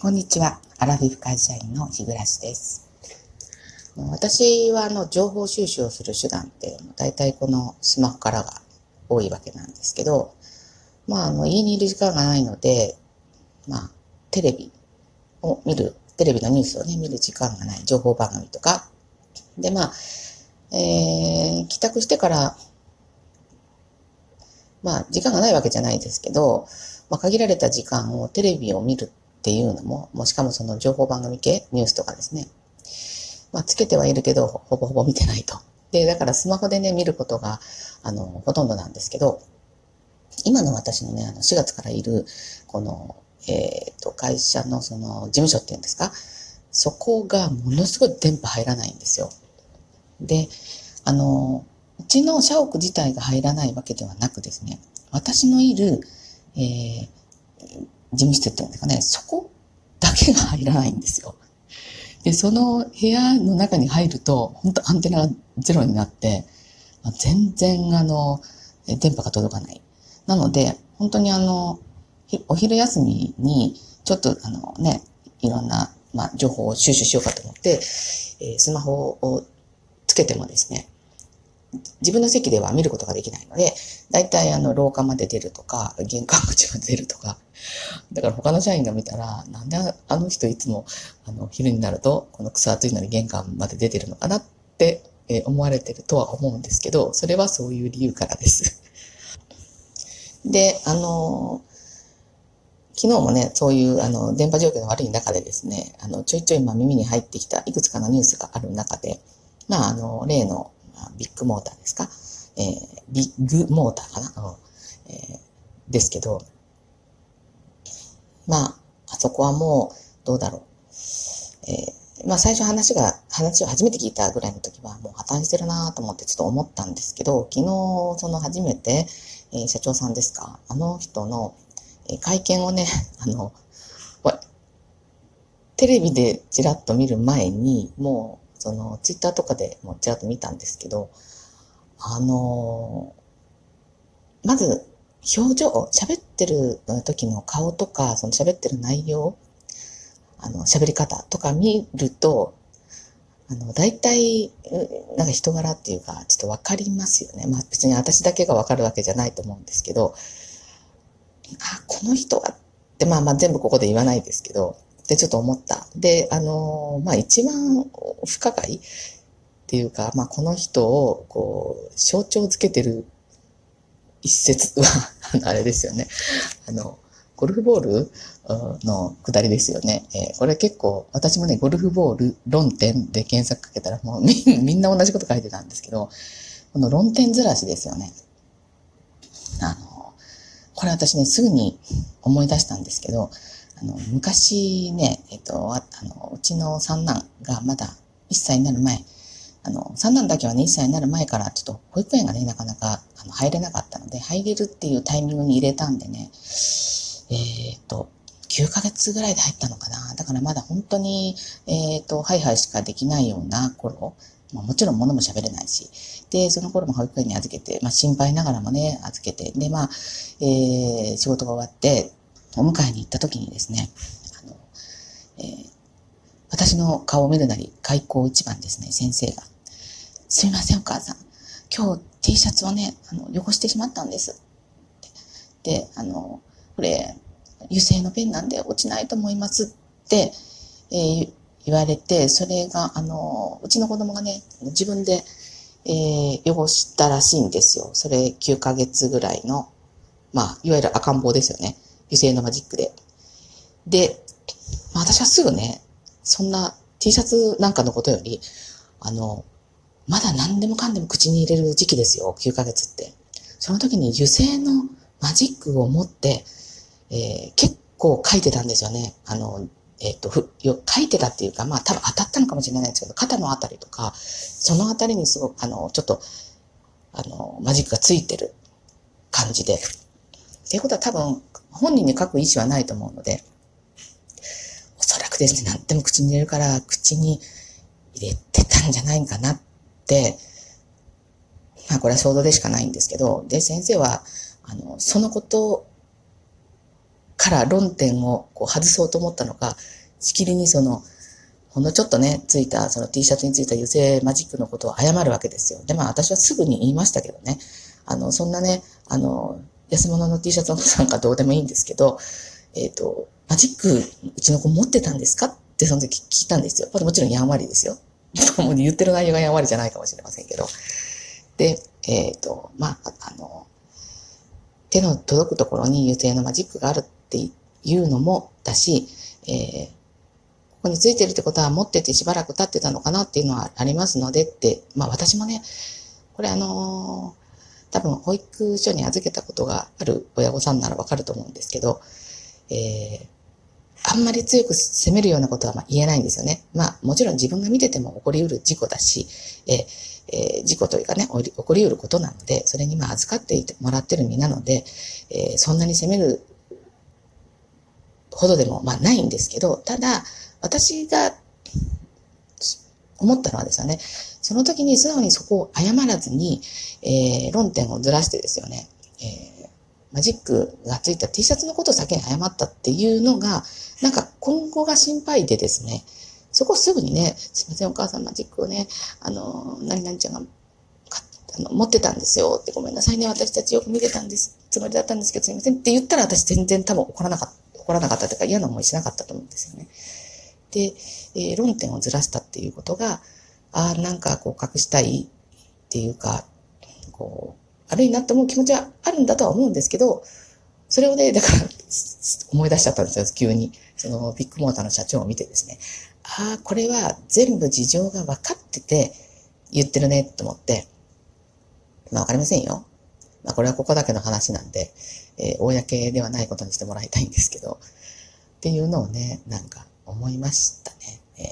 こんにちは。アラフィフ会社員の日暮です。私はあの情報収集をする手段って大体このスマホからが多いわけなんですけど、まああの家にいる時間がないので、まあテレビを見る、テレビのニュースをね、見る時間がない情報番組とか、でまあ、えー、帰宅してからまあ、時間がないわけじゃないですけど、まあ、限られた時間をテレビを見るっていうのも、もしかもその情報番組系、ニュースとかですね。まあ、つけてはいるけど、ほぼほぼ見てないと。で、だからスマホでね、見ることが、あの、ほとんどなんですけど、今の私のね、あの、4月からいる、この、えっ、ー、と、会社のその、事務所っていうんですか、そこがものすごい電波入らないんですよ。で、あの、うちの社屋自体が入らないわけではなくですね、私のいる、えー、事務室っていうんですかね、そこだけが入らないんですよ。で、その部屋の中に入ると、本当アンテナがゼロになって、全然あの、電波が届かない。なので、本当にあの、お昼休みに、ちょっとあのね、いろんな、まあ、情報を収集しようかと思って、え、スマホをつけてもですね、自分の席では見ることができないので、だいたいあの廊下まで出るとか、玄関口まで出るとか、だから他の社員が見たら、なんであの人いつもあの昼になると、この草暑いのに玄関まで出てるのかな？って思われてるとは思うんですけど、それはそういう理由からです。で、あの、昨日もね、そういうあの電波状況の悪い中でですね、あのちょいちょいま耳に入ってきたいくつかのニュースがある中で、まあ、あの、例のビッグモーターですか、えー、ビッグモーターかな、うん。えー、ですけど、まあ、あそこはもう、どうだろう。えー、まあ最初話が、話を初めて聞いたぐらいの時はもう破綻してるなと思ってちょっと思ったんですけど、昨日その初めて、えー、社長さんですか、あの人の、えー、会見をね、あの、テレビでちらっと見る前に、もうその、ツイッターとかでもちらっと見たんですけど、あのー、まず、表情、喋ってる時の顔とか、その喋ってる内容、あの、喋り方とか見ると、あの、大体、なんか人柄っていうか、ちょっとわかりますよね。まあ別に私だけがわかるわけじゃないと思うんですけど、あ、この人はって、まあまあ全部ここで言わないですけど、ってちょっと思った。で、あの、まあ一番不可解っていうか、まあこの人をこう象徴づけてる一節は あれですよね。あの、ゴルフボールの下りですよね。えー、これ結構、私もね、ゴルフボール論点で検索かけたらもうみ みんな同じこと書いてたんですけど、この論点ずらしですよね。あの、これ私ね、すぐに思い出したんですけど、あの、昔ね、えっと、あの、うちの三男がまだ1歳になる前、あの、三男だけはね、1歳になる前から、ちょっと保育園がね、なかなかあの入れなかったので、入れるっていうタイミングに入れたんでね、えっ、と、9ヶ月ぐらいで入ったのかな。だからまだ本当に、えっ、と、ハイハイしかできないような頃、まあ、もちろん物も喋れないし、で、その頃も保育園に預けて、まあ心配ながらもね、預けて、で、まあ、えー、仕事が終わって、お迎えに行った時にですね、あの、えー、私の顔を見るなり、開口一番ですね、先生が、すみません、お母さん。今日 T シャツをね、あの、汚してしまったんです。で、あの、これ、油性のペンなんで落ちないと思いますって、えー、言われて、それが、あの、うちの子供がね、自分で、えー、汚したらしいんですよ。それ9ヶ月ぐらいの、まあ、いわゆる赤ん坊ですよね。油性のマジックで。で、まあ、私はすぐね、そんな T シャツなんかのことより、あの、まだ何でもかんでも口に入れる時期ですよ、9ヶ月って。その時に油性のマジックを持って、えー、結構書いてたんですよね。あの、えっ、ー、と、ふ、よ、書いてたっていうか、まあ多分当たったのかもしれないんですけど、肩のあたりとか、そのあたりにすごく、あの、ちょっと、あの、マジックがついてる感じで。っていうことは多分、本人に書く意思はないと思うので、おそらくですね、何でも口に入れるから、口に入れてたんじゃないかなっ、まあこれは想像でしかないんですけど、で、先生は、あの、そのことから論点をこう外そうと思ったのか、しきりにその、ほんのちょっとね、ついた、その T シャツについた油性マジックのことを謝るわけですよ。で、まあ私はすぐに言いましたけどね。あの、そんなね、あの、安物の T シャツのことなんかどうでもいいんですけど、えっ、ー、と、マジック、うちの子持ってたんですか？ってその時聞いたんですよ。もちろんやんわりですよ。もう言ってる内容がやんわりじゃないかもしれませんけど。で、えっ、ー、と、まあ、あの、手の届くところに油性のマジックがあるっていうのもだし、えー、ここについてるってことは持っててしばらく経ってたのかなっていうのはありますのでって、まあ私もね、これあのー、多分保育所に預けたことがある親御さんならわかると思うんですけど、えー、あんまり強く責めるようなことはま言えないんですよね。まあ、もちろん自分が見てても起こりうる事故だし、ええ、事故というかね、起こりうることなので、それにまあ預かっていてもらってる身なので、えー、そんなに責めるほどでもまあないんですけど、ただ、私が思ったのはですよね、その時に素直にそこを謝らずに、えー、論点をずらしてですよね、えーマジックがついた T シャツのことを先に謝ったっていうのが、なんか今後が心配でですね、そこすぐにね、すいません、お母さんマジックをね、あの、何々ちゃんがあの持ってたんですよってごめんなさいね、私たちよく見てたんです、つもりだったんですけどすいません。って言ったら私全然多分怒らなかった、怒らなかったというか嫌な思いしなかったと思うんですよね。で、えー、論点をずらしたっていうことが、ああ、なんかこう隠したいっていうか、こう、悪いなって思う気持ちはあるんだとは思うんですけど、それをね、だから思い出しちゃったんですよ、急に。そのビッグモーターの社長を見てですね。ああ、これは全部事情が分かってて言ってるねと思って。まあわかりませんよ。まあこれはここだけの話なんで、えー、公ではないことにしてもらいたいんですけど、っていうのをね、なんか思いましたね。えー、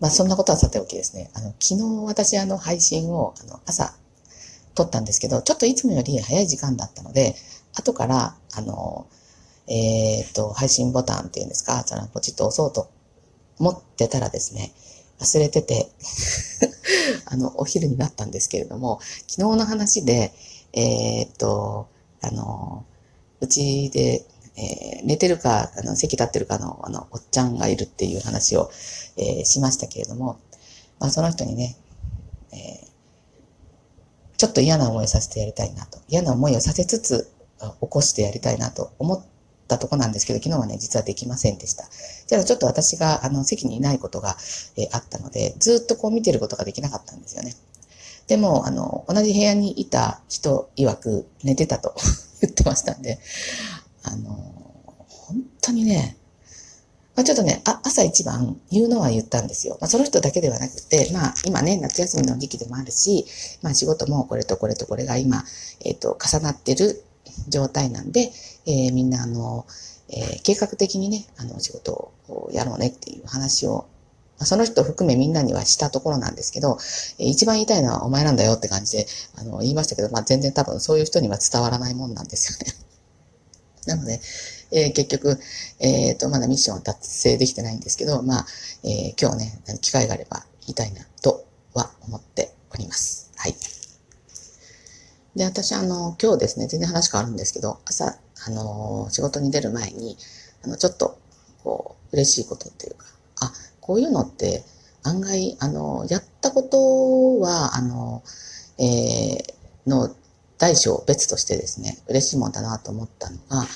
まあそんなことはさておきですね。あの、昨日私あの配信をあの朝撮ったんですけど、ちょっといつもより早い時間だったので、後から、あの、えっ、と、配信ボタンっていうんですか、そのポチッと押そうと思ってたらですね、忘れてて あの、お昼になったんですけれども、昨日の話で、えっ、と、あの、うちで、えー、寝てるか、あの、席立ってるかの、あの、おっちゃんがいるっていう話を、えー、しましたけれども、まあ、その人にね、ちょっと嫌な思いをさせてやりたいなと。嫌な思いをさせつつ、起こしてやりたいなと思ったとこなんですけど、昨日はね、実はできませんでした。じゃあちょっと私が、あの、席にいないことが、えあったので、ずっとこう見てることができなかったんですよね。でも、あの、同じ部屋にいた人曰く寝てたと 言ってましたんで、あの、本当にね、まあ、ちょっとね、あ、朝一番言うのは言ったんですよ。まあ、その人だけではなくて、まあ、今ね、夏休みの時期でもあるし、まあ、仕事もこれとこれとこれが今、えっ、ー、と、重なってる状態なんで、えー、みんな、あの、えー、計画的にね、あの、仕事をやろうねっていう話を、まあ、その人含めみんなにはしたところなんですけど、えー、一番言いたいのはお前なんだよって感じで、あの、言いましたけど、まあ、全然多分そういう人には伝わらないもんなんですよね。なので、えー、結局、えっ、ー、と、まだミッションは達成できてないんですけど、まあ、えー、今日ね、機会があれば言いたいなとは思っております。はい。で、私、あの、今日ですね、全然話変わるんですけど、朝、あの、仕事に出る前に、あの、ちょっと、こう、嬉しいことっていうか、あ、こういうのって、案外、あの、やったことは、あの、えー、の大小別としてですね、嬉しいもんだなと思ったのが、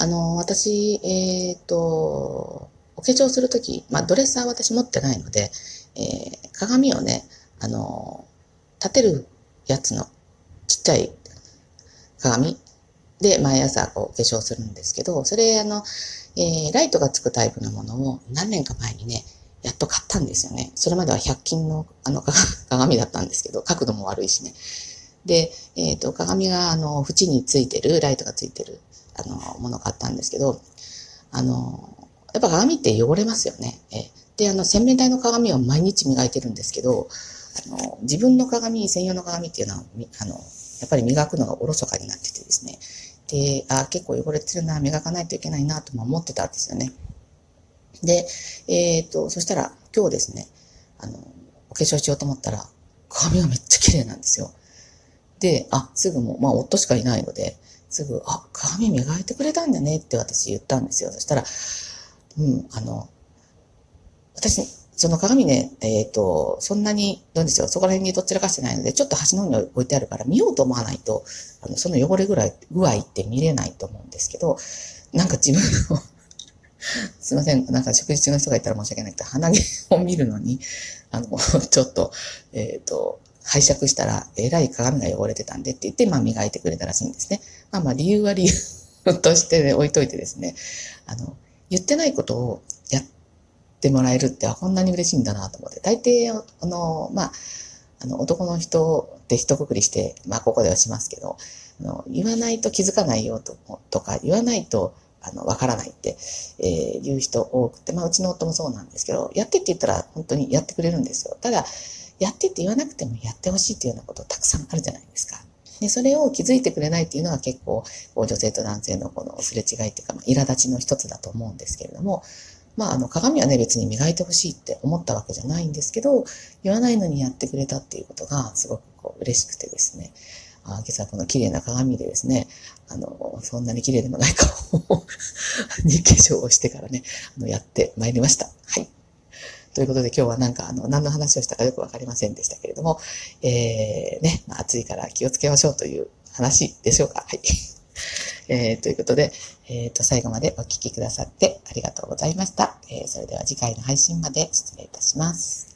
あの、私、えっ、と、お化粧するとき、まあ、ドレッサー私持ってないので、えー、鏡をね、あの、立てるやつのちっちゃい鏡で毎朝こう化粧するんですけど、それあの、えー、ライトがつくタイプのものを何年か前にね、やっと買ったんですよね。それまでは100均のあの 鏡だったんですけど、角度も悪いしね。で、えっ、ー、と、鏡があの、縁についてる、ライトがついてるあの、ものがあったんですけど、あの、やっぱ鏡って汚れますよね。えで、あの、洗面台の鏡を毎日磨いてるんですけど、あの、自分の鏡、専用の鏡っていうのは、あの、やっぱり磨くのがおろそかになっててですね。で、あ、結構汚れてるな、磨かないといけないな、とも思ってたんですよね。で、えっ、ー、と、そしたら、今日ですね、あの、お化粧しようと思ったら、鏡がめっちゃ綺麗なんですよ。で、あ、すぐもう、まあ、夫しかいないので、すぐ、あ、鏡磨いてくれたんだねって私言ったんですよ。そしたら、うん、あの、私、その鏡ね、えっ、ー、と、そんなに、どうでしょう、そこら辺にどちらかしてないので、ちょっと端の方に置いてあるから見ようと思わないと、あの、その汚れぐらい、具合って見れないと思うんですけど、なんか自分の すいません、なんか食事中の人がいたら申し訳なくて、鼻毛を見るのに、あの、ちょっと、えっ、ー、と、拝借したら、えらい鏡が汚れてたんでって言って、まあ磨いてくれたらしいんですね。まあまあ理由は理由 として、ね、置いといてですね、あの、言ってないことをやってもらえるってこんなに嬉しいんだなと思って、大抵、あの、まあ、あの、男の人って一括りして、まあここではしますけど、あの言わないと気づかないよととか、言わないとあの、わからないって、えー、言う人多くて、まあ、うちの夫もそうなんですけど、やってって言ったら本当にやってくれるんですよ。ただ、やってって言わなくてもやってほしいっていうようなことたくさんあるじゃないですか。で、それを気づいてくれないっていうのは結構、こう女性と男性のこのすれ違いっていうか、まあ、苛立ちの一つだと思うんですけれども、まあ、あの、鏡はね、別に磨いてほしいって思ったわけじゃないんですけど、言わないのにやってくれたっていうことが、すごくこう、嬉しくてですね、あ今朝この綺麗な鏡でですね、あの、そんなに綺麗でもない顔に化粧をしてからね、あの、やってまいりました。はい。ということで今日はなんかあの何の話をしたかよくわかりませんでしたけれども、えー、ね、まあ、暑いから気をつけましょうという話でしょうか。はい。えー、ということで、えっ、ー、と、最後までお聴きくださってありがとうございました。えー、それでは次回の配信まで失礼いたします。